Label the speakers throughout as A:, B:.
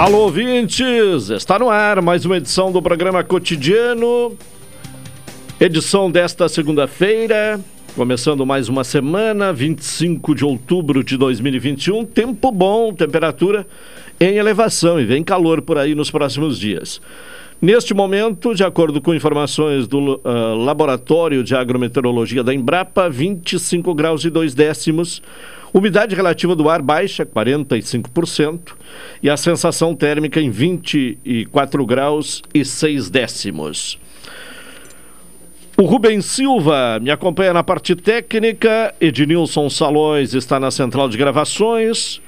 A: Alô, ouvintes! Está no ar mais uma edição do programa Cotidiano. Edição desta segunda-feira, começando mais uma semana, 25 de outubro de 2021. Tempo bom, temperatura em elevação e vem calor por aí nos próximos dias. Neste momento, de acordo com informações do uh, Laboratório de Agrometeorologia da Embrapa, 25 graus e 2 décimos. Umidade relativa do ar baixa, 45%, e a sensação térmica em 24 graus e 6 décimos. O Rubem Silva me acompanha na parte técnica, Ednilson Salões está na central de gravações,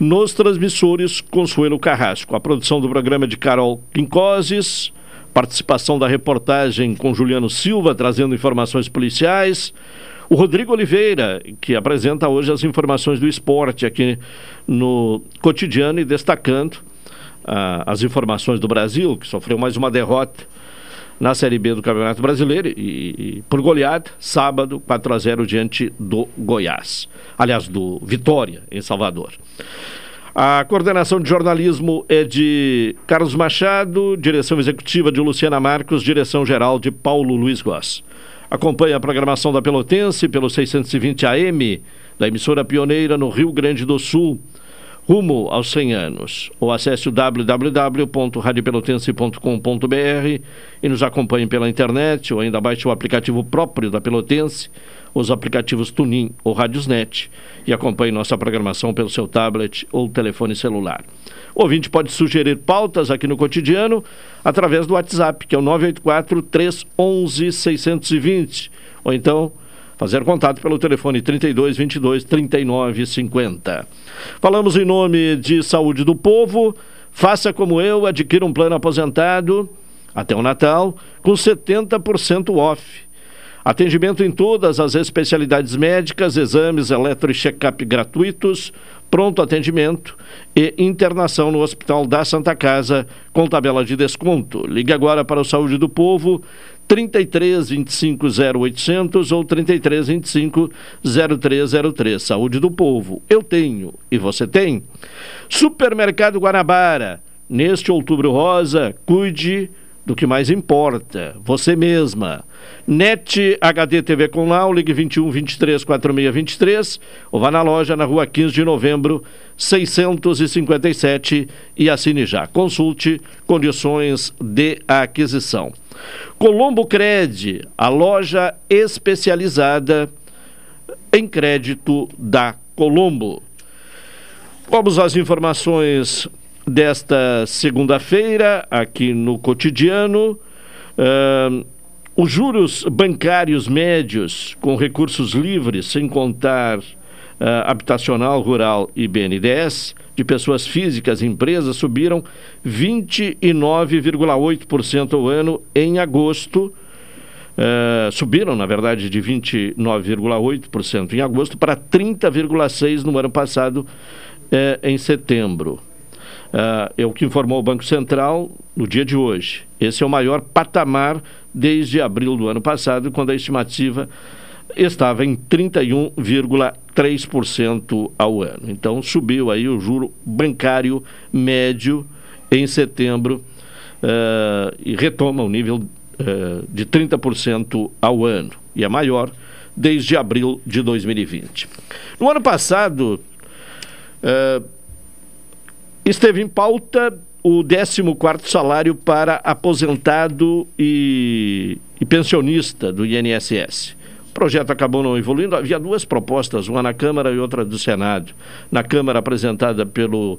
A: nos transmissores Consuelo Carrasco. A produção do programa é de Carol Quincoses, participação da reportagem com Juliano Silva, trazendo informações policiais. O Rodrigo Oliveira, que apresenta hoje as informações do esporte aqui no cotidiano e destacando ah, as informações do Brasil, que sofreu mais uma derrota na Série B do Campeonato Brasileiro e, e por goleada, sábado, 4 a 0 diante do Goiás. Aliás, do Vitória, em Salvador. A coordenação de jornalismo é de Carlos Machado, direção executiva de Luciana Marcos, direção geral de Paulo Luiz Goss. Acompanhe a programação da Pelotense pelo 620 AM, da emissora pioneira no Rio Grande do Sul, rumo aos 100 anos. Ou acesse o www.radiopelotense.com.br e nos acompanhe pela internet ou ainda baixe o aplicativo próprio da Pelotense os aplicativos Tunin ou Radiosnet e acompanhe nossa programação pelo seu tablet ou telefone celular. O ouvinte pode sugerir pautas aqui no cotidiano através do WhatsApp, que é o 984 311 620, ou então fazer contato pelo telefone 32 22 39 50. Falamos em nome de Saúde do Povo. Faça como eu, adquira um plano aposentado até o Natal com 70% off. Atendimento em todas as especialidades médicas, exames eletro e check-up gratuitos, pronto atendimento e internação no Hospital da Santa Casa com tabela de desconto. Ligue agora para o Saúde do Povo 33 25 0800 ou 33 25 0303. Saúde do Povo. Eu tenho e você tem. Supermercado Guanabara. Neste outubro rosa, cuide do que mais importa, você mesma. NET HD TV com Lau, ligue 21 23 46 23 ou vá na loja na rua 15 de novembro, 657 e assine já. Consulte condições de aquisição. Colombo Cred, a loja especializada em crédito da Colombo. Vamos às informações desta segunda-feira, aqui no cotidiano. Uh, os juros bancários médios com recursos livres, sem contar uh, habitacional, rural e BNDES, de pessoas físicas e empresas subiram 29,8% ao ano em agosto. Uh, subiram, na verdade, de 29,8% em agosto para 30,6% no ano passado, uh, em setembro. Uh, é o que informou o Banco Central no dia de hoje. Esse é o maior patamar desde abril do ano passado, quando a estimativa estava em 31,3% ao ano. Então subiu aí o juro bancário médio em setembro uh, e retoma o nível uh, de 30% ao ano e é maior desde abril de 2020. No ano passado uh, esteve em pauta o 14 salário para aposentado e, e pensionista do INSS. O projeto acabou não evoluindo. Havia duas propostas, uma na Câmara e outra do Senado. Na Câmara, apresentada pelo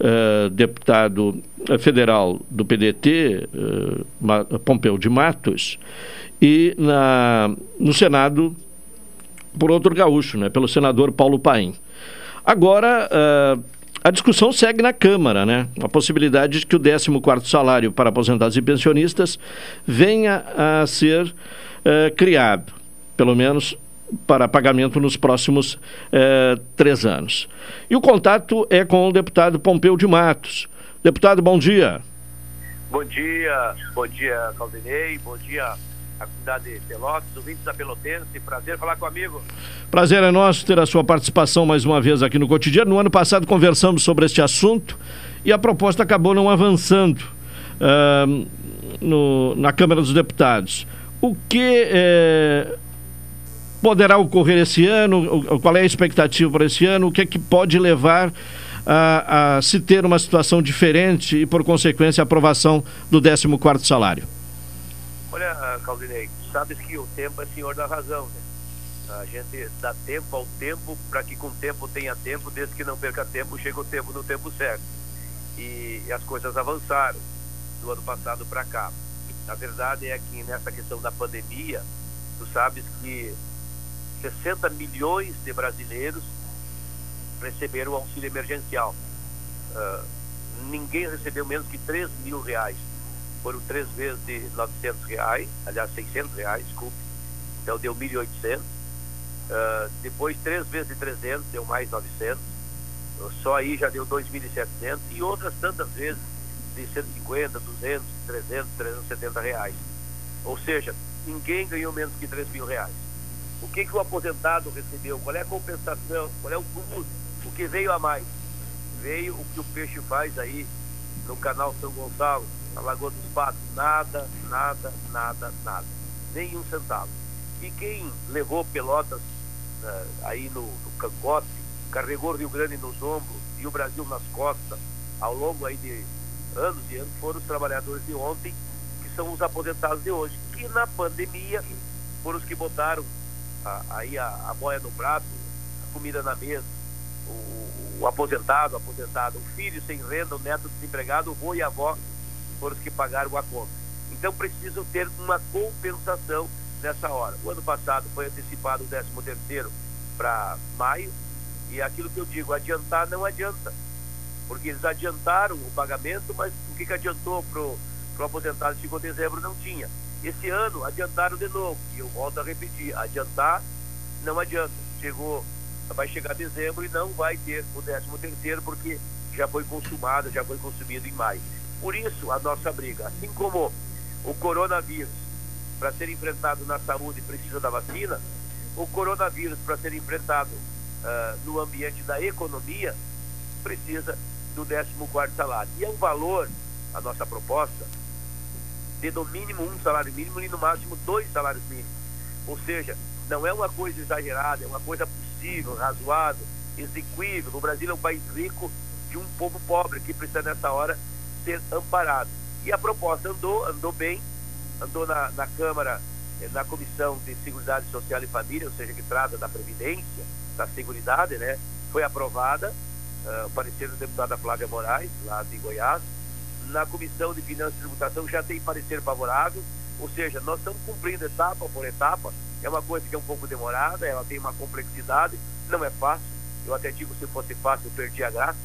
A: uh, deputado federal do PDT, uh, Pompeu de Matos, e na, no Senado, por outro gaúcho, né, pelo senador Paulo Paim. Agora, uh, a discussão segue na Câmara, né? A possibilidade de que o 14º salário para aposentados e pensionistas venha a ser uh, criado, pelo menos para pagamento nos próximos uh, três anos. E o contato é com o deputado Pompeu de Matos. Deputado, bom dia.
B: Bom dia, bom dia, Claudinei, bom dia a comunidade de Pelotas, ouvintes da Pelotense. Prazer falar com o amigo.
A: Prazer é nosso ter a sua participação mais uma vez aqui no Cotidiano. No ano passado conversamos sobre este assunto e a proposta acabou não avançando uh, no, na Câmara dos Deputados. O que eh, poderá ocorrer esse ano? Qual é a expectativa para esse ano? O que é que pode levar a, a se ter uma situação diferente e, por consequência, a aprovação do 14º salário?
B: Olha, Claudinei, sabes que o tempo é senhor da razão, né? A gente dá tempo ao tempo para que com o tempo tenha tempo, desde que não perca tempo, chega o tempo no tempo certo. E, e as coisas avançaram do ano passado para cá. A verdade é que nessa questão da pandemia, tu sabes que 60 milhões de brasileiros receberam auxílio emergencial. Uh, ninguém recebeu menos que 3 mil reais foram três vezes de 900 reais, aliás, 600 reais, desculpe, então deu 1.800. Uh, ah, depois, três vezes de 300, deu mais 900. Só aí já deu 2.700. E outras tantas vezes de 150, 200, 300, 370 reais. Ou seja, ninguém ganhou menos que 3 mil reais. O que, que o aposentado recebeu? Qual é a compensação? Qual é o plus? O que veio a mais? Veio o que o peixe faz aí no canal São Gonçalo, na Lagoa dos Patos, nada, nada, nada, nada. Nenhum centavo. E quem levou Pelotas uh, aí no, no cangote, carregou o Rio Grande nos ombros e o Brasil nas costas, ao longo aí de anos e anos, foram os trabalhadores de ontem, que são os aposentados de hoje, que na pandemia foram os que botaram aí a, a boia no prato, a comida na mesa, o, o aposentado, o aposentado, o filho sem renda, o neto desempregado, o avô e a avó foram os que pagaram a conta. Então precisam ter uma compensação nessa hora. O ano passado foi antecipado o 13 terceiro para maio e aquilo que eu digo, adiantar não adianta. Porque eles adiantaram o pagamento, mas o que, que adiantou para o aposentado que chegou dezembro não tinha. Esse ano adiantaram de novo, e eu volto a repetir, adiantar não adianta. Chegou, vai chegar dezembro e não vai ter o 13 terceiro porque já foi consumado, já foi consumido em maio. Por isso, a nossa briga, assim como o coronavírus, para ser enfrentado na saúde, precisa da vacina, o coronavírus, para ser enfrentado uh, no ambiente da economia, precisa do 14 salário. E é um valor, a nossa proposta, de no mínimo um salário mínimo e no máximo dois salários mínimos. Ou seja, não é uma coisa exagerada, é uma coisa possível, razoável, execuível. O Brasil é um país rico de um povo pobre que precisa nessa hora ser amparado. E a proposta andou, andou bem, andou na, na Câmara, eh, na Comissão de Seguridade Social e Família, ou seja, que trata da Previdência, da Seguridade, né? Foi aprovada, uh, o parecer da deputada Flávia Moraes, lá de Goiás. Na Comissão de Finanças e Tributação já tem parecer favorável, ou seja, nós estamos cumprindo etapa por etapa. É uma coisa que é um pouco demorada, ela tem uma complexidade, não é fácil. Eu até digo, se fosse fácil, eu perdi a graça,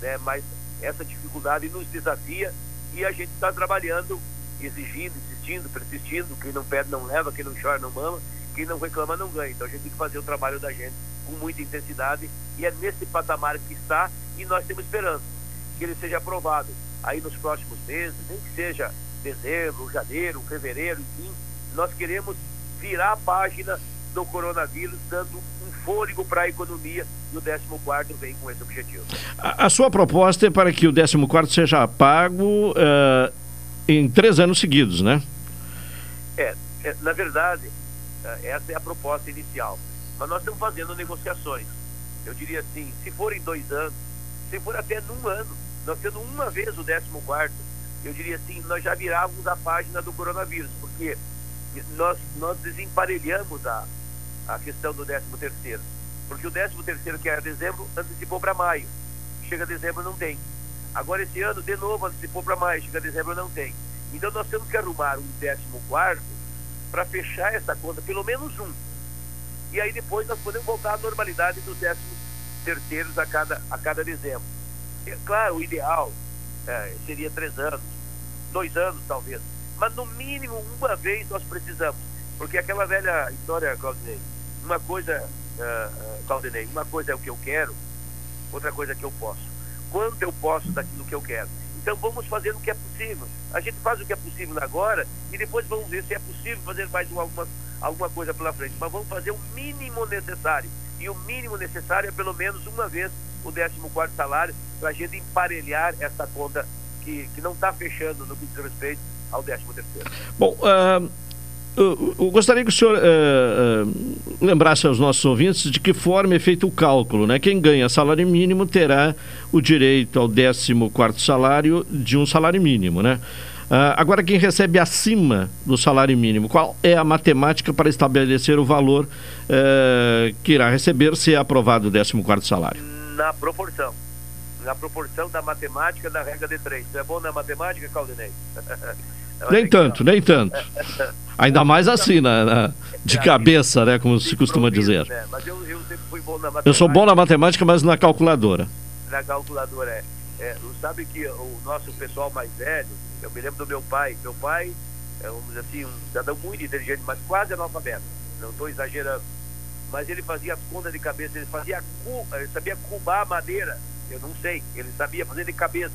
B: né? mas essa dificuldade nos desafia e a gente está trabalhando, exigindo, insistindo, persistindo. Quem não pede não leva, quem não chora não mama, quem não reclama não ganha. Então a gente tem que fazer o trabalho da gente com muita intensidade e é nesse patamar que está e nós temos esperança que ele seja aprovado aí nos próximos meses, nem que seja dezembro, janeiro, fevereiro, enfim. Nós queremos virar a página do coronavírus, dando um fôlego para a economia e o 14 vem com esse objetivo.
A: A, a, sua proposta é para que o 14 seja pago uh, em três anos seguidos, né?
B: É, é, na verdade, eh, essa é a proposta inicial. Mas nós estamos fazendo negociações. Eu diria assim, se for em dois anos, se for até num ano, nós tendo uma vez o 14 eu diria assim, nós já virávamos a página do coronavírus, porque nós, nós desemparelhamos a, a questão do 13 terceiro. Porque o 13 terceiro, que era dezembro, antecipou para maio. Chega dezembro, não tem. Agora, esse ano, de novo, antecipou para maio. Chega dezembro, não tem. Então, nós temos que arrumar um 14 quarto para fechar essa conta, pelo menos um. E aí, depois, nós podemos voltar à normalidade dos 13 terceiros a cada, a cada dezembro. É, claro, o ideal é, seria três anos, dois anos, talvez. Mas, no mínimo, uma vez nós precisamos. Porque aquela velha história, Claudinei, uma coisa, uh, Claudinei, uma coisa é o que eu quero, outra coisa é que eu posso. Quanto eu posso daquilo que eu quero? Então vamos fazer o que é possível. A gente faz o que é possível agora e depois vamos ver se é possível fazer mais uma, alguma, alguma coisa pela frente. Mas vamos fazer o mínimo necessário. E o mínimo necessário é pelo menos uma vez o 14 salário para a gente emparelhar essa conta que, que não está fechando no que diz respeito ao 13 terceiro.
A: Bom, uh, eu, eu gostaria que o senhor uh, uh, lembrasse aos nossos ouvintes de que forma é feito o cálculo. Né? Quem ganha salário mínimo terá o direito ao 14 salário de um salário mínimo. Né? Uh, agora, quem recebe acima do salário mínimo, qual é a matemática para estabelecer o valor que irá receber se é aprovado o 14 salário?
B: Na proporção. Na proporção da matemática da regra de três. Você é bom na matemática, Claudinei?
A: nem tanto, nem tanto. Ainda mais assim, na, na de cabeça, né? Como se costuma dizer.
B: Né? Mas eu, eu sempre fui bom na
A: matemática. Eu sou bom na matemática, mas na calculadora.
B: Na calculadora, é. é sabe que o nosso pessoal mais velho, eu me lembro do meu pai. Meu pai, é, vamos dizer assim, um cidadão muito inteligente, mas quase analfabeto. Não estou exagerando. Mas ele fazia as contas de cabeça, ele fazia ele sabia cubar madeira. Eu não sei, ele sabia fazer de cabeça.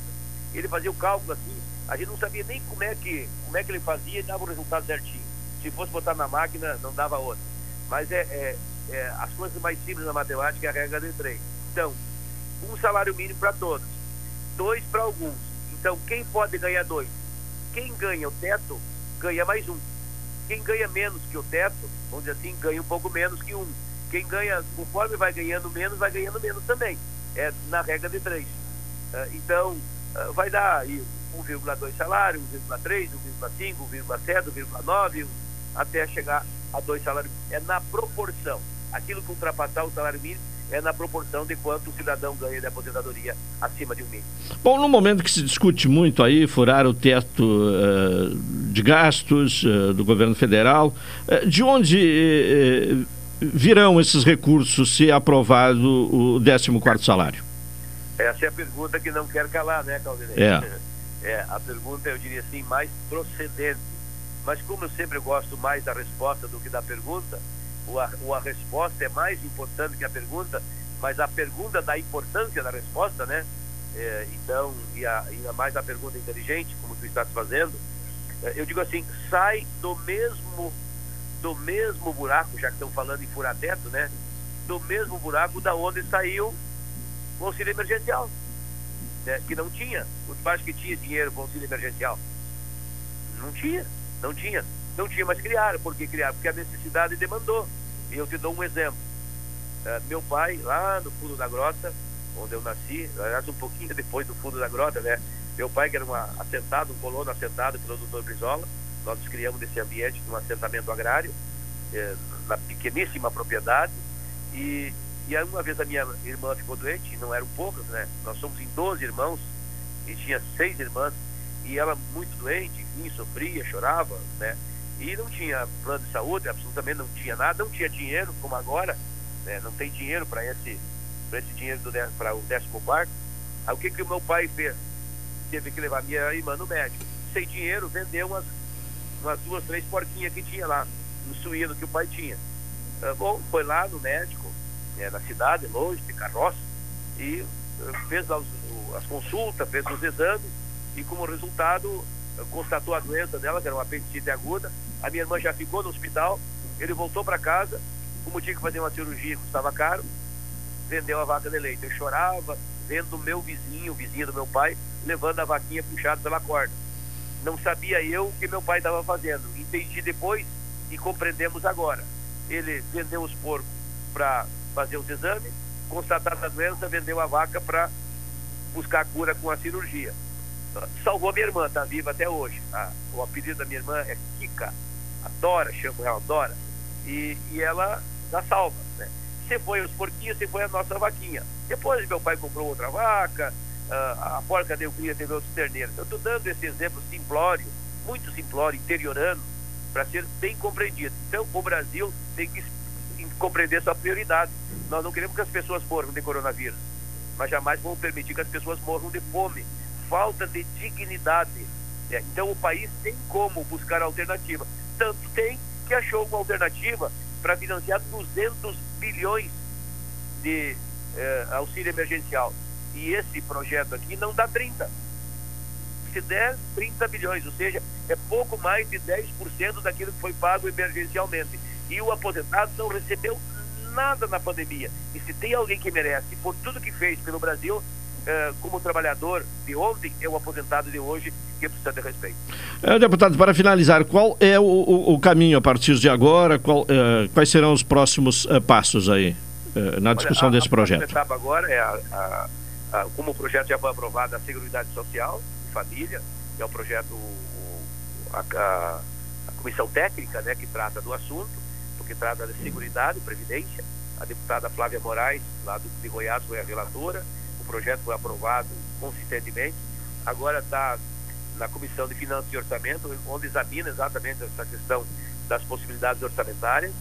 B: Ele fazia o cálculo assim, a gente não sabia nem como é que, como é que ele fazia e dava o resultado certinho. Se fosse botar na máquina, não dava outra. Mas é, é, é as coisas mais simples na matemática é a regra de três. Então, um salário mínimo para todos, dois para alguns. Então, quem pode ganhar dois? Quem ganha o teto, ganha mais um. Quem ganha menos que o teto, vamos dizer assim, ganha um pouco menos que um. Quem ganha, conforme vai ganhando menos, vai ganhando menos também. É na regra de três. Ah, então, ah, vai dar aí 1,2 salário, 1,3, 1,5, 1,7, 1,9, até chegar a dois salários. É na proporção. Aquilo que ultrapassar o salário mínimo é na proporção de quanto o cidadão ganha de aposentadoria acima de um mínimo.
A: Bom, no momento que se discute muito aí furar o teto uh, de gastos uh, do governo federal, uh, de onde virão esses recursos se aprovado o 14º salário?
B: Essa é a pergunta que não quer calar, né, Calvinei?
A: É.
B: é, a pergunta, eu diria assim, mais procedente. Mas como eu sempre gosto mais da resposta do que da pergunta, ou a, a resposta é mais importante que a pergunta, mas a pergunta dá importância da resposta, né? É, então, e a, ainda mais a pergunta inteligente, como tu estás fazendo, é, eu digo assim, sai do mesmo do mesmo buraco, já que estão falando em furar teto, né? Do mesmo buraco da onde saiu o auxílio emergencial né, que não tinha. Os bairros que tinha dinheiro para auxílio emergencial. Não tinha, não tinha. Não tinha, mas criaram. Por que criaram? Porque a necessidade demandou. E eu te dou um exemplo. Uh, meu pai, lá no fundo da grota, onde eu nasci, aliás, um pouquinho depois do fundo da grota, né? Meu pai, que era uma, assentado, um colono assentado pelo doutor Brizola, nós nos criamos nesse ambiente de um assentamento agrário, eh, na pequeníssima propriedade, e e aí uma vez a minha irmã ficou doente, não eram poucas, né? Nós somos em 12 irmãos, e tinha seis irmãs, e ela muito doente, enfim, sofria, chorava, né? E não tinha plano de saúde, absolutamente não tinha nada, não tinha dinheiro, como agora, né? Não tem dinheiro para esse, esse dinheiro para o décimo quarto. Aí o que, que o meu pai fez? Teve que levar minha irmã no médico. Sem dinheiro, vendeu umas, umas duas, três porquinhas que tinha lá, no suíno que o pai tinha. Tá bom, foi lá no médico, é, na cidade, longe, de carroça, e eh, fez as, as consultas, fez os exames, e como resultado eh, constatou a doença dela, que era uma apendicite aguda. A minha irmã já ficou no hospital, ele voltou para casa, como tinha que fazer uma cirurgia, custava caro, vendeu a vaca de leite. Eu chorava vendo o meu vizinho, o vizinho do meu pai, levando a vaquinha puxada pela corda. Não sabia eu o que meu pai estava fazendo. Entendi depois e compreendemos agora. Ele vendeu os porcos para fazer os exames, constatada a doença, vendeu a vaca para buscar a cura com a cirurgia. Salvou minha irmã, está viva até hoje. Tá? O apelido da minha irmã é Kika, a Dora, chamo ela Dora. E, e ela na salva. Né? Se foi os porquinhos, se foi a nossa vaquinha. Depois meu pai comprou outra vaca, a porca deu cria, teve outros terneiros. Eu estou dando esse exemplo simplório, muito simplório, interiorano, para ser bem compreendido. Então, o Brasil tem que compreender sua prioridade. Nós não queremos que as pessoas morram de coronavírus, mas jamais vamos permitir que as pessoas morram de fome, falta de dignidade. É, então, o país tem como buscar alternativa. Tanto tem que achou uma alternativa para financiar 200 bilhões de eh, auxílio emergencial. E esse projeto aqui não dá 30. Se der 30 bilhões, ou seja, é pouco mais de 10% daquilo que foi pago emergencialmente. E o aposentado não recebeu nada na pandemia. E se tem alguém que merece, por tudo que fez pelo Brasil, eh, como trabalhador de ontem, é o aposentado de hoje que precisa de respeito.
A: É, deputado, para finalizar, qual é o, o, o caminho a partir de agora? Qual, eh, quais serão os próximos passos aí na discussão Olha, a, desse projeto? A
B: etapa agora é a, a como o projeto já foi aprovado, a Seguridade Social e Família, que é o projeto, a, a, comissão técnica né, que trata do assunto, porque trata de Seguridade e Previdência. A deputada Flávia Moraes, lá do, de Goiás, foi a relatora. O projeto foi aprovado consistentemente. Agora está na Comissão de Finanças e Orçamento, onde examina exatamente essa questão das possibilidades orçamentárias.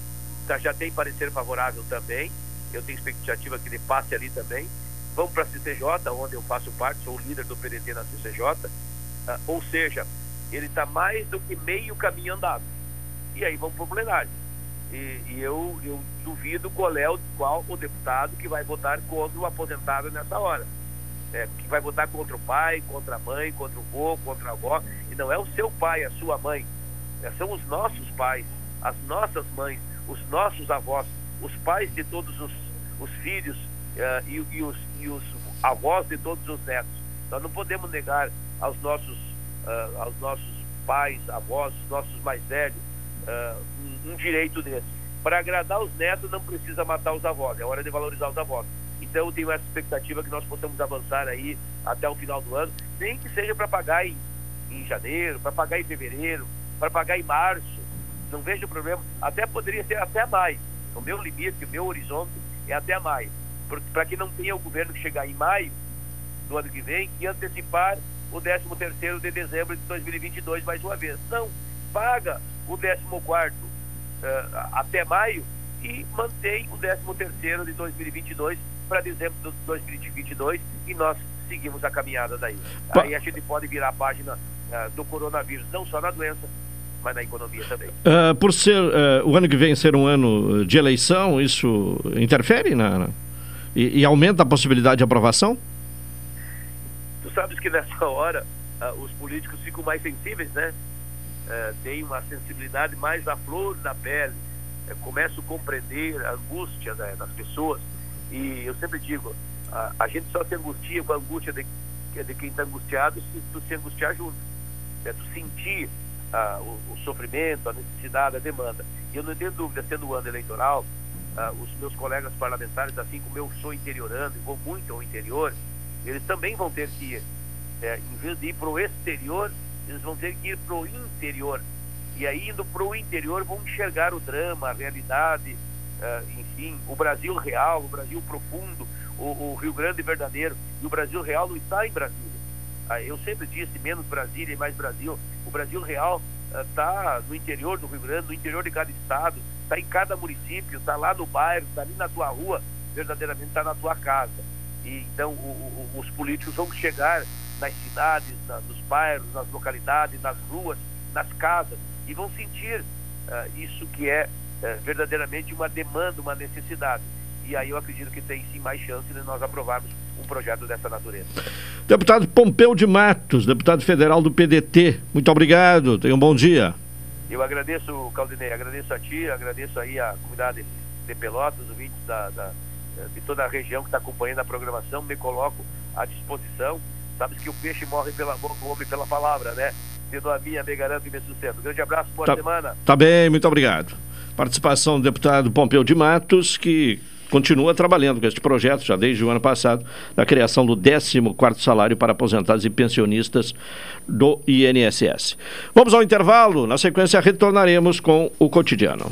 B: Tá, já tem parecer favorável também. Eu tenho expectativa que ele passe ali também vamos para a CCJ, onde eu faço parte, sou o líder do PDT na CCJ, ah, ou seja, ele está mais do que meio caminho andado. E aí vamos para o plenário. E, e, eu, eu duvido qual é o, qual o deputado que vai votar contra o aposentado nessa hora. É, que vai votar contra o pai, contra a mãe, contra o avô, contra a avó. E não é o seu pai, a sua mãe. É, são os nossos pais, as nossas mães, os nossos avós, os pais de todos os, os filhos uh, e, e, os, e os avós de todos os netos. Nós não podemos negar aos nossos, uh, aos nossos pais, avós, os nossos mais velhos, uh, um, direito desse. Para agradar os netos não precisa matar os avós, é hora de valorizar os avós. Então eu tenho essa expectativa que nós possamos avançar aí até o final do ano, nem que seja para pagar em, em janeiro, para pagar em fevereiro, para pagar em março. Não vejo problema. Até poderia ser até maio. O meu limite, o meu horizonte é até maio para que não tenha o governo que chegar em maio do ano que vem e antecipar o 13 terceiro de dezembro de 2022 mais uma vez. Não, paga o 14 quarto uh, até maio e mantém o 13 terceiro de 2022 para dezembro de 2022 e nós seguimos a caminhada daí. Aí a gente pode virar a página uh, do coronavírus, não só na doença, mas na economia também. Uh,
A: por ser o ano que vem ser um ano de eleição, isso interfere na, na e, e, aumenta a possibilidade de aprovação?
B: Tu sabes que nessa hora uh, os políticos ficam mais sensíveis, né? Uh, tem uma sensibilidade mais à flor da pele, uh, começam a compreender a angústia das pessoas. E eu sempre digo, a gente só se angustia com a angústia de, de quem está angustiado se tu se angustiar junto. Né? Tu sentir o, o, sofrimento, a necessidade, a demanda. E eu não tenho dúvida, sendo o ano eleitoral, os meus colegas parlamentares, assim como eu sou interiorando e vou muito ao interior, eles também vão ter que. É, em vez de ir para o exterior, eles vão ter que ir para o interior. E aí, indo para o interior, vão enxergar o drama, a realidade, uh, enfim, o Brasil real, o Brasil profundo, o, o, Rio Grande verdadeiro. E o Brasil real não está em Brasília. Uh, eu sempre disse menos Brasília e mais Brasil. O Brasil real está uh, no interior do Rio Grande, no interior de cada estado, está em cada município, está lá no bairro, está ali na tua rua, verdadeiramente está na tua casa. E, então, o, o, os políticos vão chegar nas cidades, na, nos bairros, nas localidades, nas ruas, nas casas, e vão sentir uh, isso que é uh, verdadeiramente uma demanda, uma necessidade. E aí eu acredito que tem sim mais chance de nós aprovarmos um projeto dessa natureza.
A: Deputado Pompeu de Matos, deputado federal do PDT, muito obrigado, tenha um bom dia.
B: Eu agradeço, Caldinei, agradeço a ti, agradeço aí a comunidade de Pelotas, ouvintes da, da, de toda a região que está acompanhando a programação, me coloco à disposição. Sabes que o peixe morre pela boca, o homem pela palavra, né? Tendo a minha, me garanto e me sustento. grande abraço, boa tá, semana.
A: Tá bem, muito obrigado. Participação do deputado Pompeu de Matos, que continua trabalhando com este projeto, já desde o ano passado, da criação do 14º salário para aposentados e pensionistas do INSS. Vamos ao intervalo, na sequência retornaremos com o cotidiano.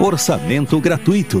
C: Orçamento gratuito.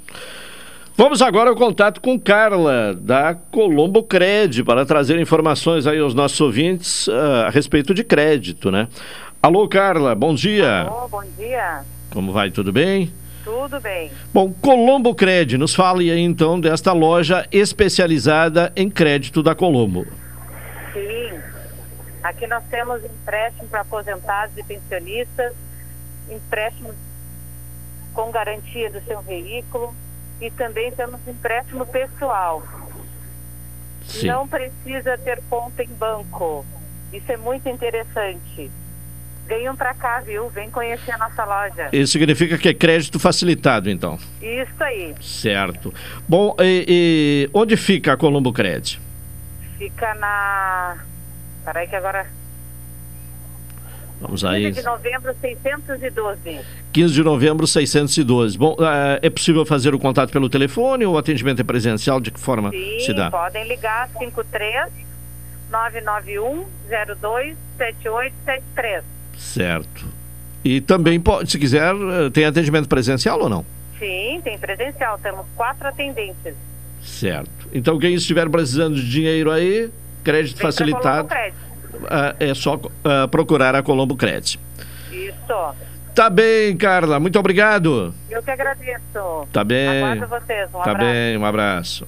A: Vamos agora ao contato com Carla, da Colombo Cred, para trazer informações aí aos nossos ouvintes uh, a respeito de crédito, né? Alô, Carla, bom dia.
D: Alô, bom dia.
A: Como vai, tudo bem?
D: Tudo bem.
A: Bom, Colombo Cred, nos fale aí então desta loja especializada em crédito da Colombo.
D: Sim, aqui nós temos empréstimo para aposentados e pensionistas, empréstimo com garantia do seu veículo, e também temos empréstimo pessoal. Sim. Não precisa ter conta em banco. Isso é muito interessante. Venham para cá, viu? Vem conhecer a nossa loja.
A: Isso significa que é crédito facilitado, então.
D: Isso aí.
A: Certo. Bom, e, e onde fica a Colombo Cred?
D: Fica na. Peraí que agora
A: Vamos aí.
D: 15 de novembro, 612.
A: 15 de novembro, 612. Bom, é, é possível fazer o contato pelo telefone ou o atendimento é presencial? De que forma
D: Sim,
A: se dá?
D: podem ligar 53 991 02 7873.
A: Certo. E também pode, se quiser, eh, tem atendimento presencial ou não?
D: Sim, tem presencial. Temos quatro atendentes.
A: Certo. Então, quem estiver precisando de dinheiro aí, crédito Vem facilitado. Crédito é só uh, procurar a Colombo Credit.
D: Isso.
A: Tá bem, Carla. Muito obrigado.
D: Eu que agradeço.
A: Tá bem.
D: Aguardo vocês. Um
A: tá
D: abraço.
A: bem, um abraço.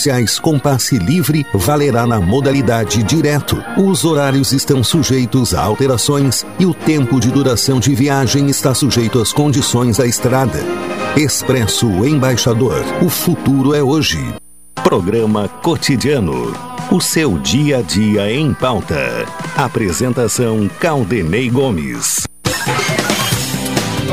C: especiais com passe livre valerá na modalidade direto. Os horários estão sujeitos a alterações e o tempo de duração de viagem está sujeito às condições da estrada. Expresso Embaixador. O futuro é hoje. Programa Cotidiano. O seu dia a dia em pauta. Apresentação Caldenei Gomes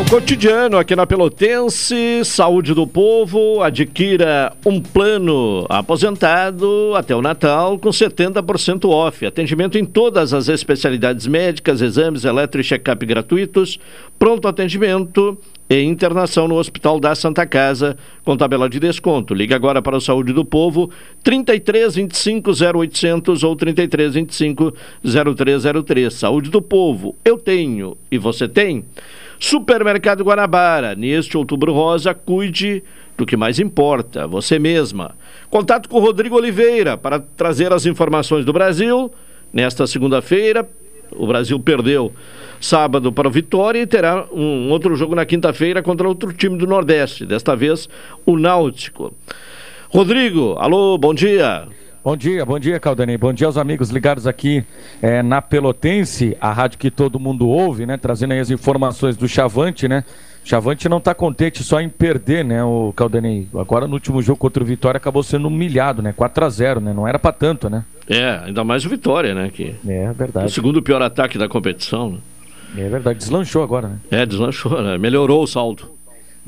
A: cotidiano aqui na Pelotense, saúde do povo, adquira um plano aposentado até o Natal com 70% off. Atendimento em todas as especialidades médicas, exames eletro e check-up gratuitos, pronto atendimento e internação no Hospital da Santa Casa, com tabela de desconto. Liga agora para a Saúde do Povo, 33 25 0800 ou 33 25 0303. Saúde do Povo, eu tenho e você tem? Supermercado Guanabara, neste outubro rosa, cuide do que mais importa, você mesma. Contato com Rodrigo Oliveira para trazer as informações do Brasil. Nesta segunda-feira, o Brasil perdeu sábado para o Vitória e terá um outro jogo na quinta-feira contra outro time do Nordeste, desta vez o Náutico. Rodrigo, alô, bom dia.
E: Bom dia, bom dia, Caldanei. Bom dia aos amigos ligados aqui é, na Pelotense, a rádio que todo mundo ouve, né? Trazendo aí as informações do Chavante, né? Chavante não está contente só em perder, né, o Caldanei. Agora no último jogo contra o Vitória acabou sendo humilhado, né? 4 a 0 né? Não era para tanto, né?
A: É, ainda mais o Vitória, né? Que
E: é verdade. O
A: segundo pior ataque da competição. Né?
E: É verdade, deslanchou agora, né?
A: É, deslanchou, né? Melhorou o saldo.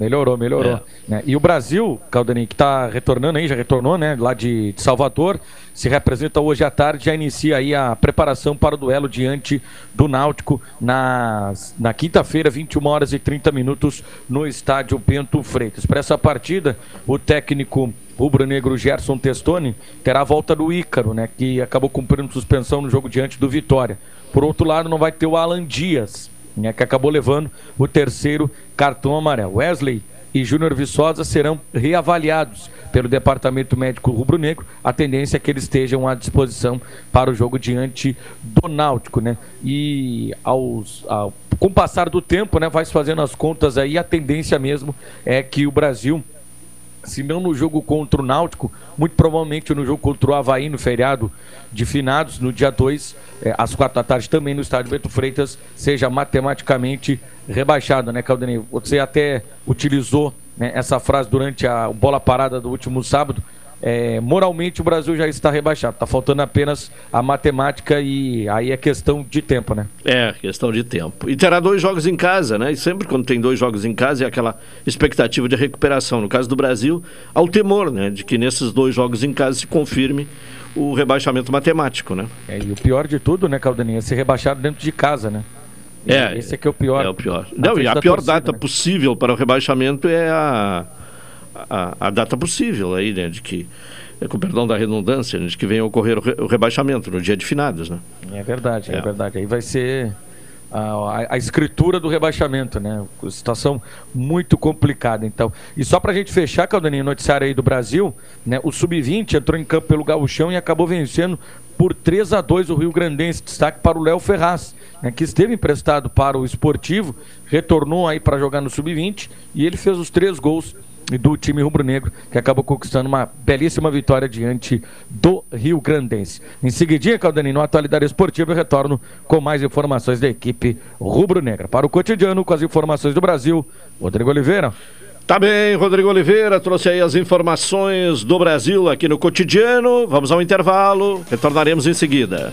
E: Melhorou, melhorou. É. Né? E o Brasil, Caldaninho, que está retornando aí, já retornou, né? Lá de, de, Salvador, se representa hoje à tarde, já inicia aí a preparação para o duelo diante do Náutico na, na quinta-feira, 21 horas e 30 minutos, no estádio Bento Freitas. Para essa partida, o técnico rubro-negro Gerson Testoni terá a volta do Ícaro, né? Que acabou cumprindo suspensão no jogo diante do Vitória. Por outro lado, não vai ter o Alan Dias, né, que acabou levando o terceiro cartão amarelo. Wesley e Júnior Viçosa serão reavaliados pelo Departamento Médico Rubro-Negro. A tendência é que eles estejam à disposição para o jogo diante do Náutico, né? E aos, ao, com o passar do tempo, né, vai se fazendo as contas aí, a tendência mesmo é que o Brasil se não no jogo contra o Náutico, muito provavelmente no jogo contra o Havaí, no feriado de finados, no dia 2, é, às quatro da tarde, também no estádio Beto Freitas, seja matematicamente rebaixado, né, Caldenei? Você até utilizou né, essa frase durante a bola parada do último sábado, é, moralmente o Brasil já está rebaixado. Está faltando apenas a matemática e aí é questão de tempo, né?
A: É, questão de tempo. E terá dois jogos em casa, né? E sempre quando tem dois jogos em casa é aquela expectativa de recuperação. No caso do Brasil, há o temor, né? De que nesses dois jogos em casa se confirme o rebaixamento matemático, né?
E: É, e o pior de tudo, né, Caldaninha, é ser rebaixado dentro de casa, né?
A: É, esse é que é o pior. É o pior. Não, e a pior torcida, data né? possível para o rebaixamento é a a, a data possível aí, né, de que, é, com perdão da redundância, né, de que venha ocorrer o, re, o rebaixamento no dia de finados, né?
E: É verdade, é, é verdade. Aí vai ser a, a, a, escritura do rebaixamento, né? Situação muito complicada, então. E só para a gente fechar, Caldaninho, noticiário aí do Brasil, né? O Sub-20 entrou em campo pelo Gauchão e acabou vencendo por 3 a 2 o Rio Grandense. Destaque para o Léo Ferraz, né? que esteve emprestado para o esportivo, retornou aí para jogar no Sub-20 e ele fez os três gols do time rubro-negro, que acabou conquistando uma belíssima vitória diante do Rio Grandense. Em seguidinha, Caldaninho, no Atualidade Esportiva, eu retorno com mais informações da equipe rubro-negra. Para o cotidiano, com as informações do Brasil, Rodrigo Oliveira.
A: Tá bem, Rodrigo Oliveira trouxe aí as informações do Brasil aqui no cotidiano. Vamos ao intervalo, retornaremos em seguida.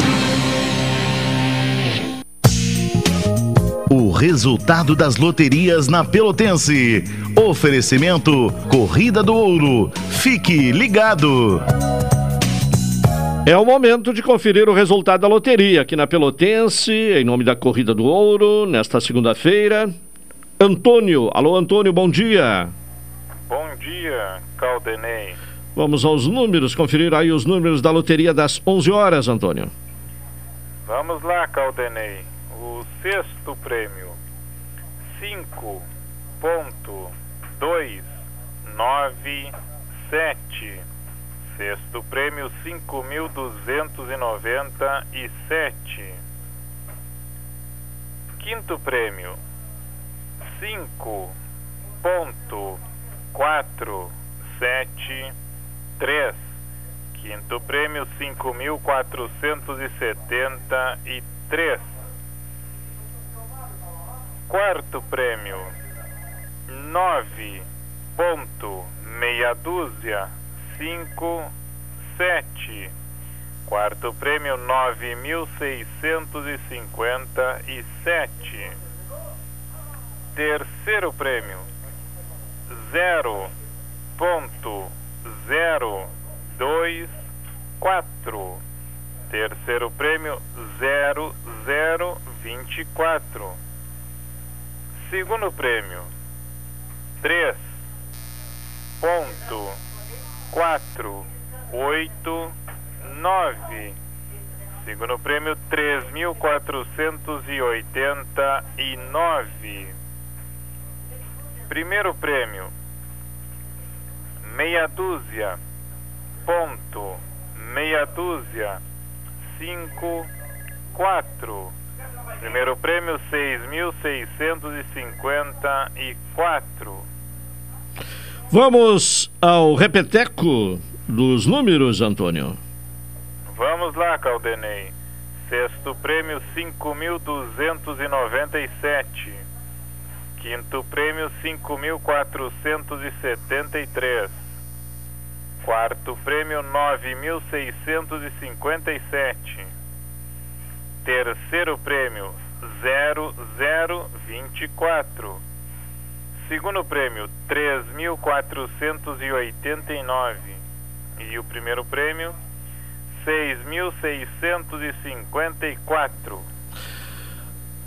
C: O resultado das loterias na Pelotense. Oferecimento Corrida do Ouro. Fique ligado.
A: É o momento de conferir o resultado da loteria aqui na Pelotense, em nome da Corrida do Ouro, nesta segunda-feira. Antônio, alô Antônio, bom dia.
F: Bom dia, Caldenei.
A: Vamos aos números, conferir aí os números da loteria das 11 horas, Antônio.
F: Vamos lá, Caldenei sexto prêmio. Cinco ponto dois nove sete. Sexto prêmio cinco mil duzentos e noventa e sete. Quinto prêmio cinco ponto quatro sete três. Quinto prêmio cinco mil quatrocentos e setenta e três Quarto prêmio, nove ponto meia dúzia cinco sete. Quarto prêmio nove mil seiscentos e cinquenta e sete. Terceiro prêmio zero ponto zero dois quatro. Terceiro prêmio zero zero vinte e quatro segundo prêmio. Três. Ponto. Quatro. Oito. Nove. Segundo prêmio três mil quatrocentos e oitenta e nove. Primeiro prêmio meia dúzia. Ponto. Meia dúzia. Cinco. Quatro Primeiro prêmio, 6.654.
A: Vamos ao repeteco dos números, Antônio.
F: Vamos lá, Caldenei. Sexto prêmio, 5.297. Quinto prêmio, 5.473. Quarto prêmio, 9.657. Terceiro prêmio zero zero vinte e quatro. Segundo prêmio três mil quatrocentos e oitenta nove. O primeiro prêmio seis mil seiscentos e cinquenta e quatro.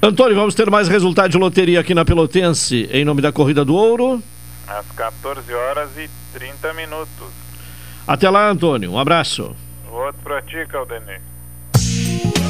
A: Antônio, vamos ter mais resultado de loteria aqui na Pelotense em nome da Corrida do Ouro.
F: Às 14 horas e 30 minutos.
A: Até lá, Antônio. Um abraço.
F: Outro pra ti, Caldenei.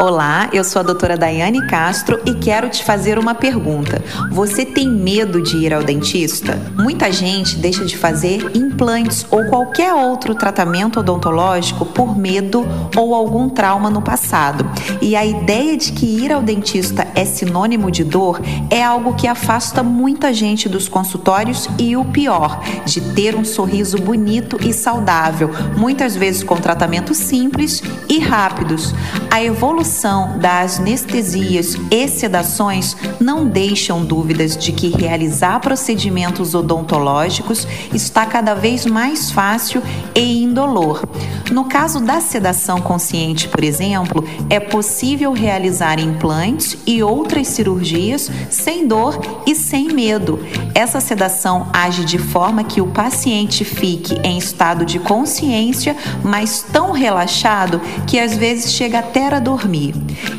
G: Olá, eu sou a doutora Daiane Castro e quero te fazer uma pergunta. Você tem medo de ir ao dentista? Muita gente deixa de fazer implantes ou qualquer outro tratamento odontológico por medo ou algum trauma no passado. E a ideia de que ir ao dentista é sinônimo de dor é algo que afasta muita gente dos consultórios e o pior, de ter um sorriso bonito e saudável, muitas vezes com tratamentos simples e rápidos. A evolução combinação das anestesias e sedações não deixam dúvidas de que realizar procedimentos odontológicos está cada vez mais fácil e indolor. No caso da sedação consciente, por exemplo, é possível realizar implantes e outras cirurgias sem dor e sem medo. Essa sedação age de forma que o paciente fique em estado de consciência, mas tão relaxado que às vezes chega até a dormir.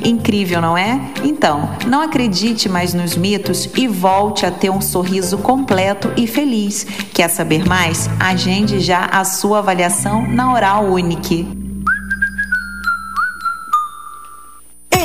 G: Incrível, não é? Então, não acredite mais nos mitos e volte a ter um sorriso completo e feliz. Quer saber mais? Agende já a sua avaliação na Oral Unique.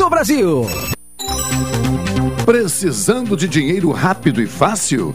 H: do Brasil.
I: Precisando de dinheiro rápido e fácil?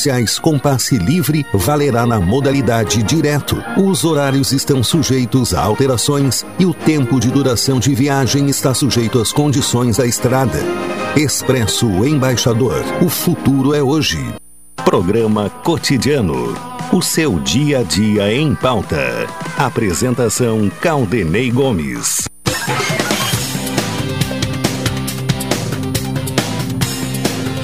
C: especiais com passe livre valerá na modalidade direto. Os horários estão sujeitos a alterações e o tempo de duração de viagem está sujeito às condições da estrada. Expresso Embaixador. O futuro é hoje. Programa Cotidiano. O seu dia a dia em pauta. Apresentação Caldenei Gomes.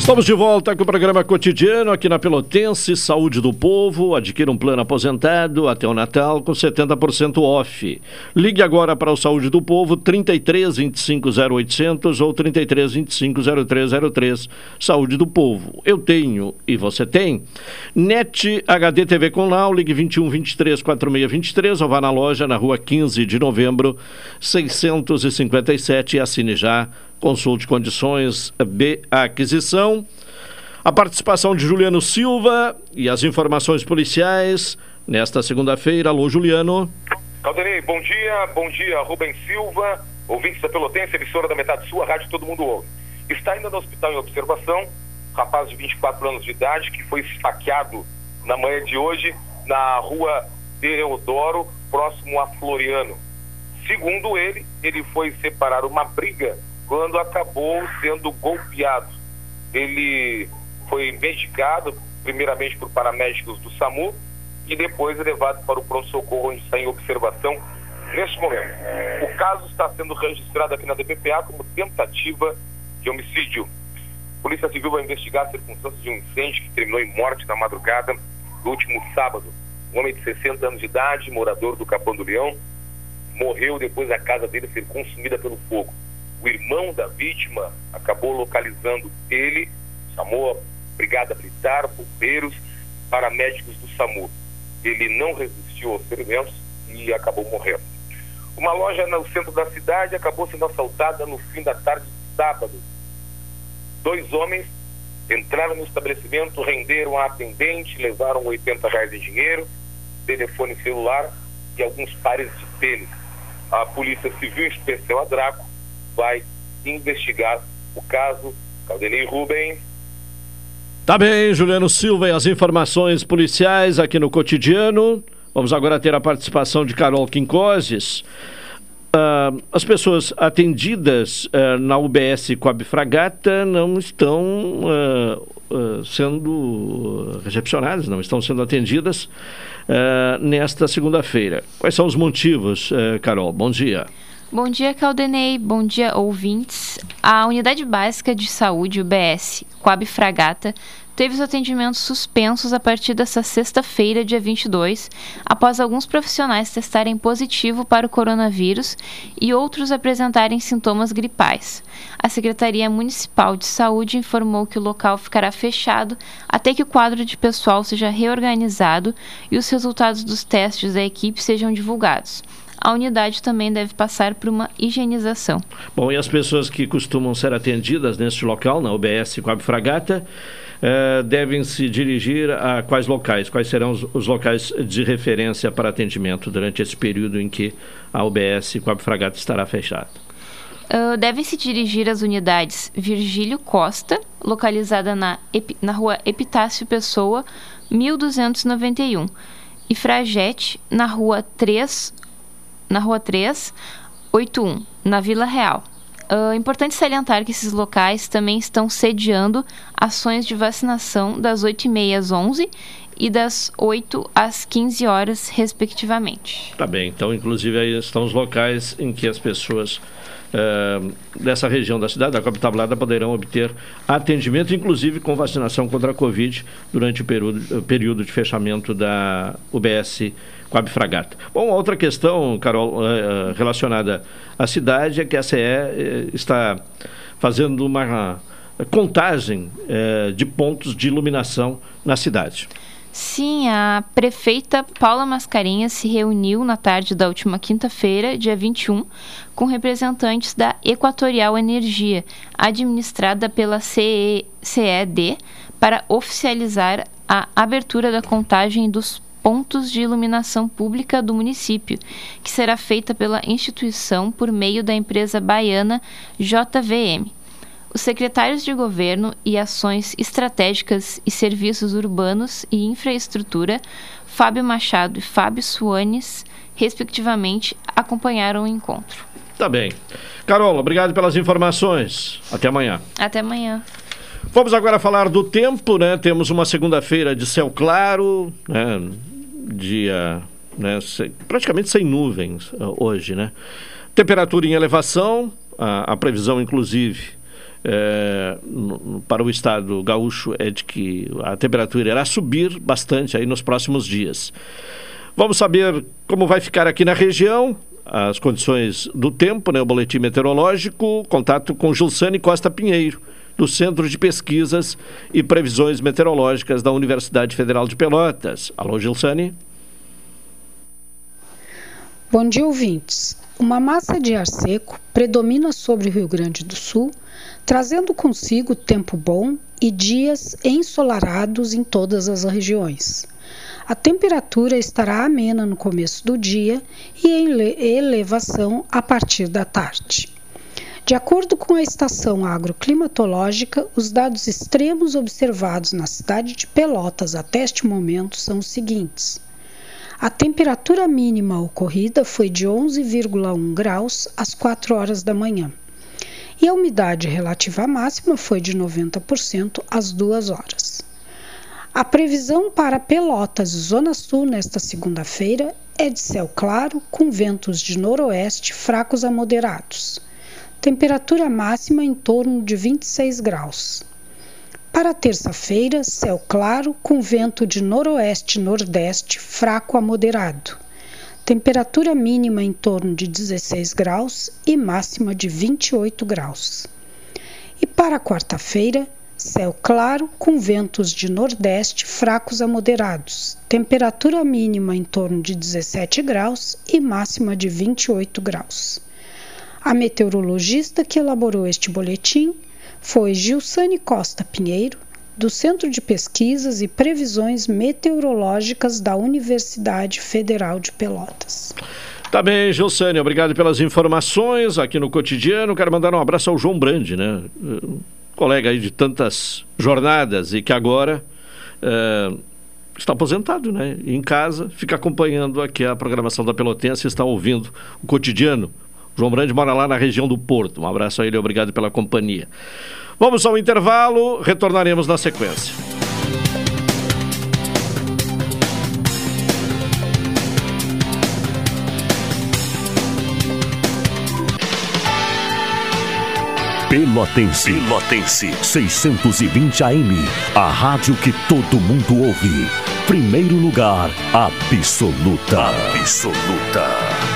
A: Estamos de volta com o programa cotidiano aqui na Pelotense, Saúde do Povo. Adquira um plano aposentado até o Natal com 70% off. Ligue agora para o Saúde do Povo 33 25 0800 ou 33 25 0303. Saúde do Povo. Eu tenho e você tem. NET HD TV com Lau, ligue 21 23 46 23 ou vá na loja na rua 15 de novembro 657 e assine já consulte condições de aquisição. A participação de Juliano Silva e as informações policiais nesta segunda-feira. Alô, Juliano.
J: Caldenei, bom dia. Bom dia, Rubens Silva, ouvintes da Pelotense, emissora da Metade Sul, a Rádio Todo Mundo Ouve. Está ainda no hospital em observação, rapaz de 24 anos de idade que foi esfaqueado na manhã de hoje na rua Deodoro, próximo a Floriano. Segundo ele, ele foi separar uma briga quando acabou sendo golpeado. Ele foi medicado, primeiramente por paramédicos do SAMU, e depois levado para o pronto-socorro, onde está em observação neste momento. O caso está sendo registrado aqui na DPPA como tentativa de homicídio. A Polícia Civil vai investigar as circunstâncias de um incêndio que terminou em morte na madrugada do último sábado. Um homem de 60 anos de idade, morador do Capão do Leão, morreu depois da casa dele ser consumida pelo fogo. O irmão da vítima acabou localizando ele, chamou a Brigada Militar, bombeiros, paramédicos do SAMU. Ele não resistiu aos ferimentos e acabou morrendo. Uma loja no centro da cidade acabou sendo assaltada no fim da tarde de sábado. Dois homens entraram no estabelecimento, renderam a atendente, levaram 80 reais em dinheiro, telefone celular e alguns pares de tênis. A Polícia Civil Especial a Draco vai investigar o caso. Caldenei Rubens.
A: Tá bem, Juliano Silva e as informações policiais aqui no cotidiano. Vamos agora ter a participação de Carol Quincoses. uh, as pessoas atendidas uh, na UBS Coab Fragata não estão uh, sendo recepcionadas, não estão sendo atendidas nesta segunda-feira. Quais são os motivos, Carol? Bom dia.
K: Bom dia, Caldenei. Bom dia, ouvintes. A Unidade Básica de Saúde, UBS, Coab Fragata, teve os atendimentos suspensos a partir dessa sexta-feira, dia 22, após alguns profissionais testarem positivo para o coronavírus e outros apresentarem sintomas gripais. A Secretaria Municipal de Saúde informou que o local ficará fechado até que o quadro de pessoal seja reorganizado e os resultados dos testes da equipe sejam divulgados a unidade também deve passar por uma higienização.
A: Bom, e as pessoas que costumam ser atendidas neste local, na UBS Coab Fragata, eh, devem se dirigir a quais locais? Quais serão os, os, locais de referência para atendimento durante esse período em que a UBS Coab Fragata estará fechada?
K: Uh, devem se dirigir às unidades Virgílio Costa, localizada na, na rua Epitácio Pessoa, 1291, e Fragete, na rua 3, na rua 3, 81, na Vila Real. Uh, importante salientar que esses locais também estão sediando ações de vacinação das 8h30 às 11 e das 8 às 15 horas, respectivamente.
A: Tá bem, então, inclusive, aí estão os locais em que as pessoas uh, dessa região da cidade, da capital tablada, poderão obter atendimento, inclusive com vacinação contra a Covid, durante o período, período de fechamento da UBS Coab Fragata. Bom, outra questão, Carol, uh, relacionada à cidade é que a CE uh, está fazendo uma contagem de pontos de iluminação na cidade.
K: Sim, a prefeita Paula Mascarenhas se reuniu na tarde da última quinta-feira, dia 21, com representantes da Equatorial Energia, administrada pela CED, para oficializar a abertura da contagem dos pontos de iluminação pública do município, que será feita pela instituição por meio da empresa baiana JVM. Os secretários de governo e ações estratégicas e serviços urbanos e infraestrutura, Fábio Machado e Fábio Suanes, respectivamente, acompanharam o encontro.
A: Tá bem. Carol, obrigado pelas informações. Até amanhã.
K: Até amanhã.
A: Vamos agora falar do tempo, né? Temos uma segunda-feira de céu claro, né? Dia né, praticamente sem nuvens uh, hoje, né? Temperatura em elevação, a, a previsão inclusive é, para o estado gaúcho é de que a temperatura irá subir bastante aí nos próximos dias. Vamos saber como vai ficar aqui na região, as condições do tempo, né, o boletim meteorológico, contato com Gilsane Costa Pinheiro, do Centro de Pesquisas e Previsões Meteorológicas da Universidade Federal de Pelotas. Alô, Gilsane?
L: Bom dia, ouvintes. Uma massa de ar seco predomina sobre o Rio Grande do Sul, trazendo consigo tempo bom e dias ensolarados em todas as regiões. A temperatura estará amena no começo do dia e em elevação a partir da tarde. De acordo com a estação agroclimatológica, os dados extremos observados na cidade de Pelotas até este momento são os seguintes. A temperatura mínima ocorrida foi de 11,1 graus às 4 horas da manhã. E a umidade relativa máxima foi de 90% às 2 horas. A previsão para Pelotas e Zona Sul nesta segunda-feira é de céu claro, com ventos de noroeste fracos a moderados temperatura máxima em torno de 26 graus. Para terça-feira, céu claro com vento de noroeste-nordeste fraco a moderado. Temperatura mínima em torno de 16 graus e máxima de 28 graus. E para quarta-feira, céu claro com ventos de nordeste fracos a moderados. Temperatura mínima em torno de 17 graus e máxima de 28 graus. A meteorologista que elaborou este boletim foi Gilsane Costa Pinheiro, do Centro de Pesquisas e Previsões Meteorológicas da Universidade Federal de Pelotas.
A: Tá bem, Gilsane, obrigado pelas informações aqui no cotidiano. Quero mandar um abraço ao João Brandi, né? colega aí de tantas jornadas e que agora é, está aposentado, né? Em casa, fica acompanhando aqui a programação da Pelotense, está ouvindo o cotidiano João Brande mora lá na região do Porto. Um abraço a ele, obrigado pela companhia. Vamos ao intervalo, retornaremos na sequência.
M: Pelotense. Pelotense. 620 AM. A rádio que todo mundo ouve. Primeiro lugar, absoluta. Absoluta.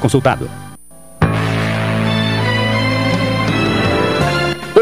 N: consultado.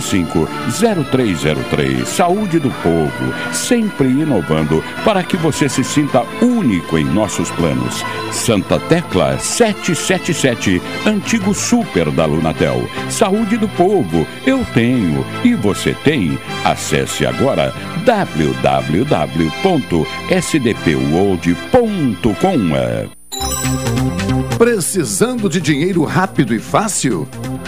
O: 0303. Saúde do povo, sempre inovando para que você se sinta único em nossos planos. Santa Tecla 777, antigo super da Lunatel. Saúde do povo, eu tenho e você tem. Acesse agora www.sdpworld.com.
I: Precisando de dinheiro rápido e fácil?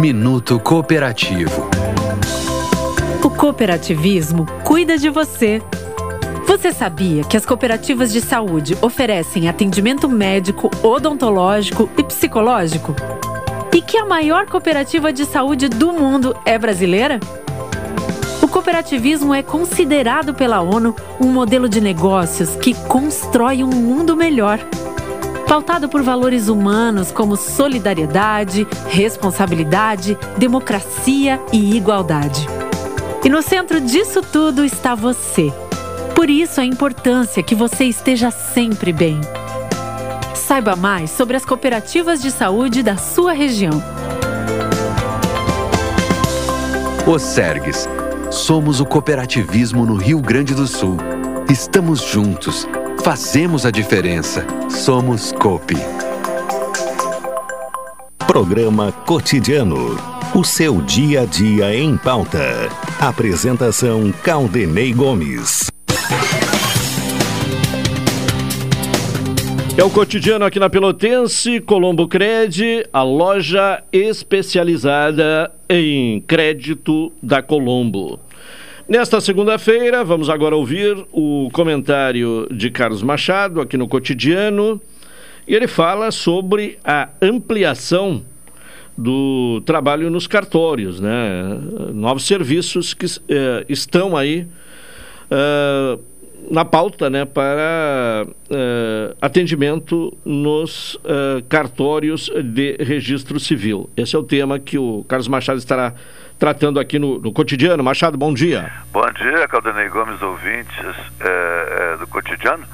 P: Minuto Cooperativo.
Q: O cooperativismo cuida de você. Você sabia que as cooperativas de saúde oferecem atendimento médico, odontológico e psicológico? E que a maior cooperativa de saúde do mundo é brasileira? O cooperativismo é considerado pela ONU um modelo de negócios que constrói um mundo melhor pautado por valores humanos como solidariedade, responsabilidade, democracia e igualdade. E no centro disso tudo está você. Por isso a importância que você esteja sempre bem. Saiba mais sobre as cooperativas de saúde da sua região.
P: O Sergues. Somos o cooperativismo no Rio Grande do Sul. Estamos juntos Fazemos a diferença. Somos Copi.
C: Programa Cotidiano. O seu dia a dia em pauta. Apresentação Caldenei Gomes.
A: É o cotidiano aqui na Pelotense, Colombo Cred, a loja especializada em crédito da Colombo. Nesta segunda-feira, vamos agora ouvir o comentário de Carlos Machado aqui no Cotidiano. E ele fala sobre a ampliação do trabalho nos cartórios, né? Novos serviços que eh, estão aí uh, na pauta, né? Para uh, atendimento nos uh, cartórios de registro civil. Esse é o tema que o Carlos Machado estará tratando aqui no, no cotidiano. Machado, bom dia.
R: Bom dia, Caldanei Gomes, ouvintes é, é, do cotidiano.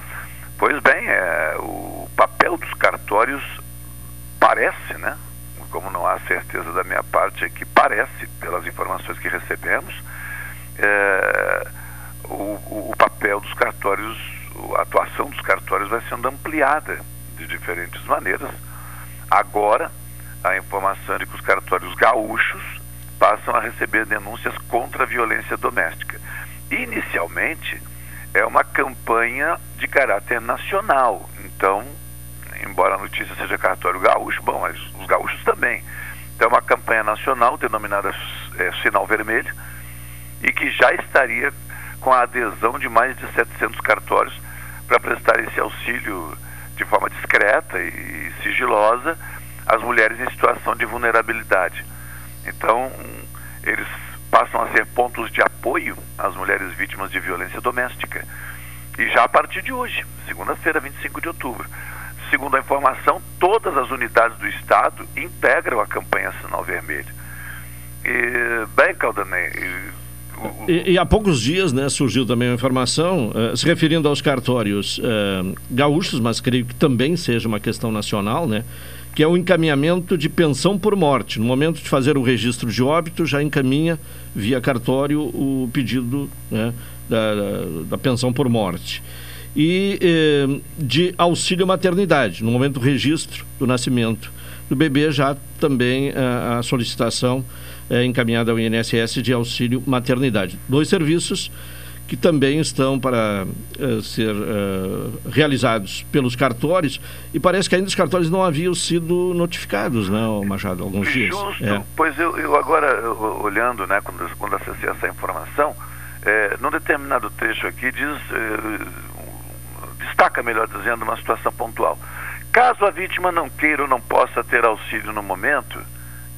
R: Pois bem, é, o papel dos cartórios parece, né? Como não há certeza da minha parte é que parece, pelas informações que recebemos, é, o, o papel dos cartórios, a atuação dos cartórios vai sendo ampliada de diferentes maneiras. Agora, a informação de que os cartórios gaúchos passam a receber denúncias contra a violência doméstica. Inicialmente, é uma campanha de caráter nacional. Então, embora a notícia seja cartório gaúcho, bom, mas os gaúchos também. Então, é uma campanha nacional denominada é, Sinal Vermelho e que já estaria com a adesão de mais de 700 cartórios para prestar esse auxílio de forma discreta e sigilosa às mulheres em situação de vulnerabilidade. Então, eles passam a ser pontos de apoio às mulheres vítimas de violência doméstica. E já a partir de hoje, segunda-feira, 25 de outubro, segundo a informação, todas as unidades do Estado integram a campanha Sinal Vermelho. E, bem, Caldanei,
A: e, e, há poucos dias né, surgiu também uma informação uh, se referindo aos cartórios uh, gaúchos, mas creio que também seja uma questão nacional, né, que é o encaminhamento de pensão por morte. No momento de fazer o registro de óbito, já encaminha via cartório o pedido né, da, da, pensão por morte. E eh, de auxílio maternidade, no momento do registro do nascimento do bebê, já também a, a solicitação é, encaminhada ao INSS de auxílio maternidade. Dois serviços que também estão para uh, ser uh, realizados pelos cartórios e parece que ainda os cartórios não haviam sido notificados, né, Machado, alguns dias.
R: Justo, é. pois eu, eu agora olhando, né, quando, quando acessei essa informação, é, num determinado trecho aqui diz, é, destaca, melhor dizendo, uma situação pontual. Caso a vítima não queira ou não possa ter auxílio no momento,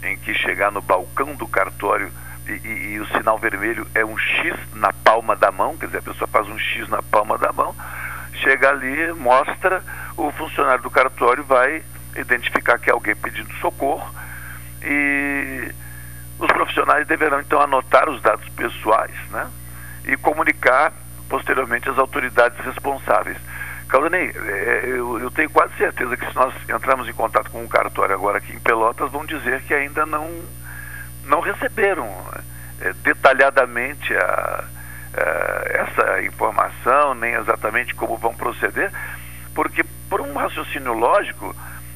R: em que chegar no balcão do cartório e, e, o sinal vermelho é um X na palma da mão, quer dizer, a pessoa faz um X na palma da mão, chega ali, mostra, o funcionário do cartório vai identificar que é alguém pedindo socorro e os profissionais deverão então anotar os dados pessoais né, e comunicar posteriormente às autoridades responsáveis. Caldanei, é, eu, eu, tenho quase certeza que se nós entrarmos em contato com o cartório agora aqui em Pelotas, vão dizer que ainda não, não receberam é, detalhadamente a, a, é, essa informação, nem exatamente como vão proceder, porque por um raciocínio lógico,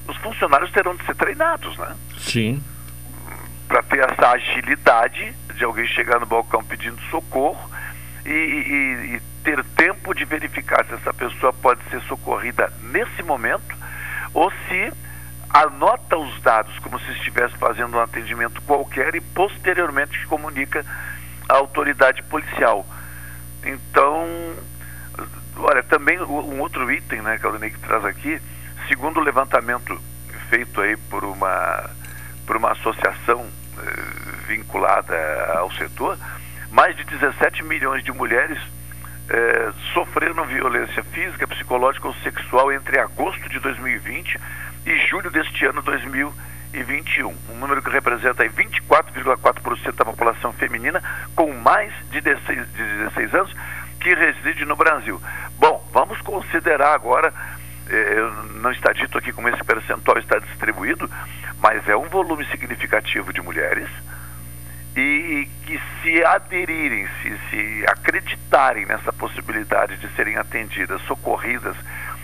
R: os funcionários terão de ser treinados, né?
A: Sim.
R: Para ter essa agilidade de alguém chegar no balcão pedindo socorro e, e, e ter tempo de verificar se essa pessoa pode ser socorrida nesse momento ou se anota os dados como se estivesse fazendo um atendimento qualquer e posteriormente comunica à autoridade policial. Então, olha, também um outro item, né, que a que traz aqui, segundo o levantamento feito aí por uma, por uma associação eh, vinculada ao setor, mais de 17 milhões de mulheres é, sofreram violência física, psicológica ou sexual entre agosto de 2020 e julho deste ano 2021. Um número que representa 24,4% da população feminina com mais de 16, de 16 anos que reside no Brasil. Bom, vamos considerar agora, eh, não está dito aqui como esse percentual está distribuído, mas é um volume significativo de mulheres e que se aderirem, se, se acreditarem nessa possibilidade de serem atendidas, socorridas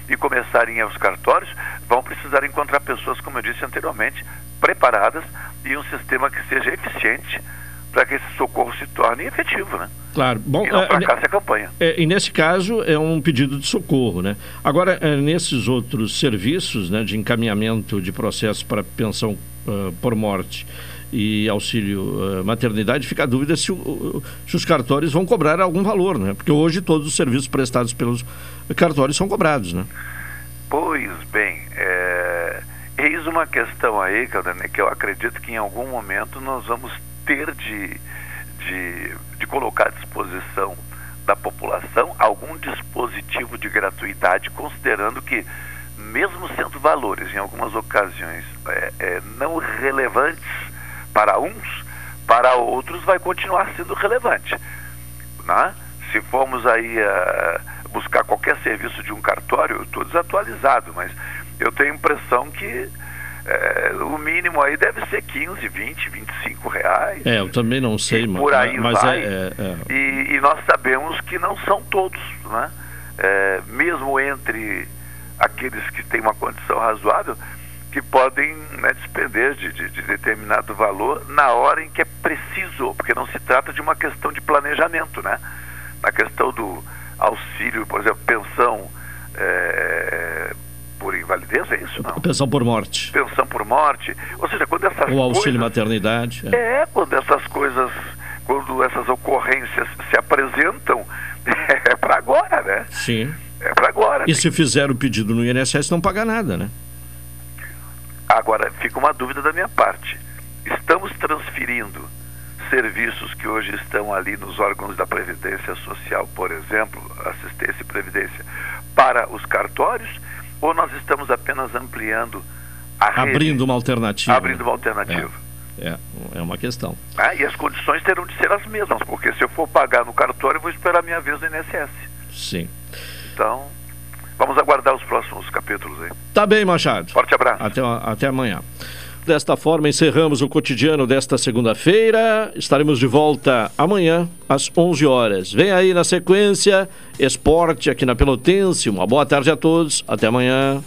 R: e começarem aos cartórios, vão precisar encontrar pessoas, como eu disse anteriormente, preparadas e um sistema que seja eficiente para que esse socorro se torne efetivo, né?
A: Claro. Bom,
R: e não fracasse é, a campanha.
A: É, e nesse caso é um pedido de socorro, né? Agora, é, nesses outros serviços, né, de encaminhamento de processo para pensão uh, por morte, e auxílio uh, maternidade, fica a dúvida se, se, os cartórios vão cobrar algum valor, né? Porque hoje todos os serviços prestados pelos cartórios são cobrados, né?
R: Pois bem, é... eis uma questão aí, Caldane, que eu acredito que em algum momento nós vamos ter de, de, de colocar à disposição da população algum dispositivo de gratuidade, considerando que mesmo sendo valores em algumas ocasiões é, é, não relevantes para uns, para outros vai continuar sendo relevante. Né? Se formos aí uh, buscar qualquer serviço de um cartório, eu estou desatualizado, mas eu tenho a impressão que é, o mínimo aí deve ser 15, 20, 25 reais.
A: É, eu também não sei, mas,
R: por aí
A: mas
R: vai.
A: é, é, é.
R: E, e nós sabemos que não são todos, né? É, mesmo entre aqueles que têm uma condição razoável, que podem né, despender de, de, de determinado valor na hora em que é preciso, porque não se trata de uma questão de planejamento, né? Na questão do auxílio, por exemplo, pensão é, por invalidez, é isso? Não.
A: Pensão por morte.
R: Pensão por morte. Ou seja, quando essas
A: Ou auxílio
R: coisas...
A: maternidade. é.
R: É, quando essas coisas, quando essas ocorrências se apresentam, é para agora, né?
A: Sim.
R: É para agora.
A: E se fizer o pedido no INSS, não paga nada, né?
R: Agora, fica uma dúvida da minha parte. Estamos transferindo serviços que hoje estão ali nos órgãos da Previdência Social, por exemplo, assistência e previdência, para os cartórios, ou nós estamos apenas ampliando a rede?
A: Abrindo uma alternativa.
R: Abrindo uma alternativa.
A: É, é uma questão.
R: Ah, e as condições terão de ser as mesmas, porque se eu for pagar no cartório, eu vou esperar a minha vez no INSS.
A: Sim.
R: Então, vamos aguardar os próximos capítulos aí.
A: Tá bem, Machado.
R: Forte abraço.
A: Até, até amanhã. Desta forma, encerramos o cotidiano desta segunda-feira. Estaremos de volta amanhã, às 11 horas. Vem aí na sequência, esporte aqui na Pelotense. Uma boa tarde a todos. Até amanhã.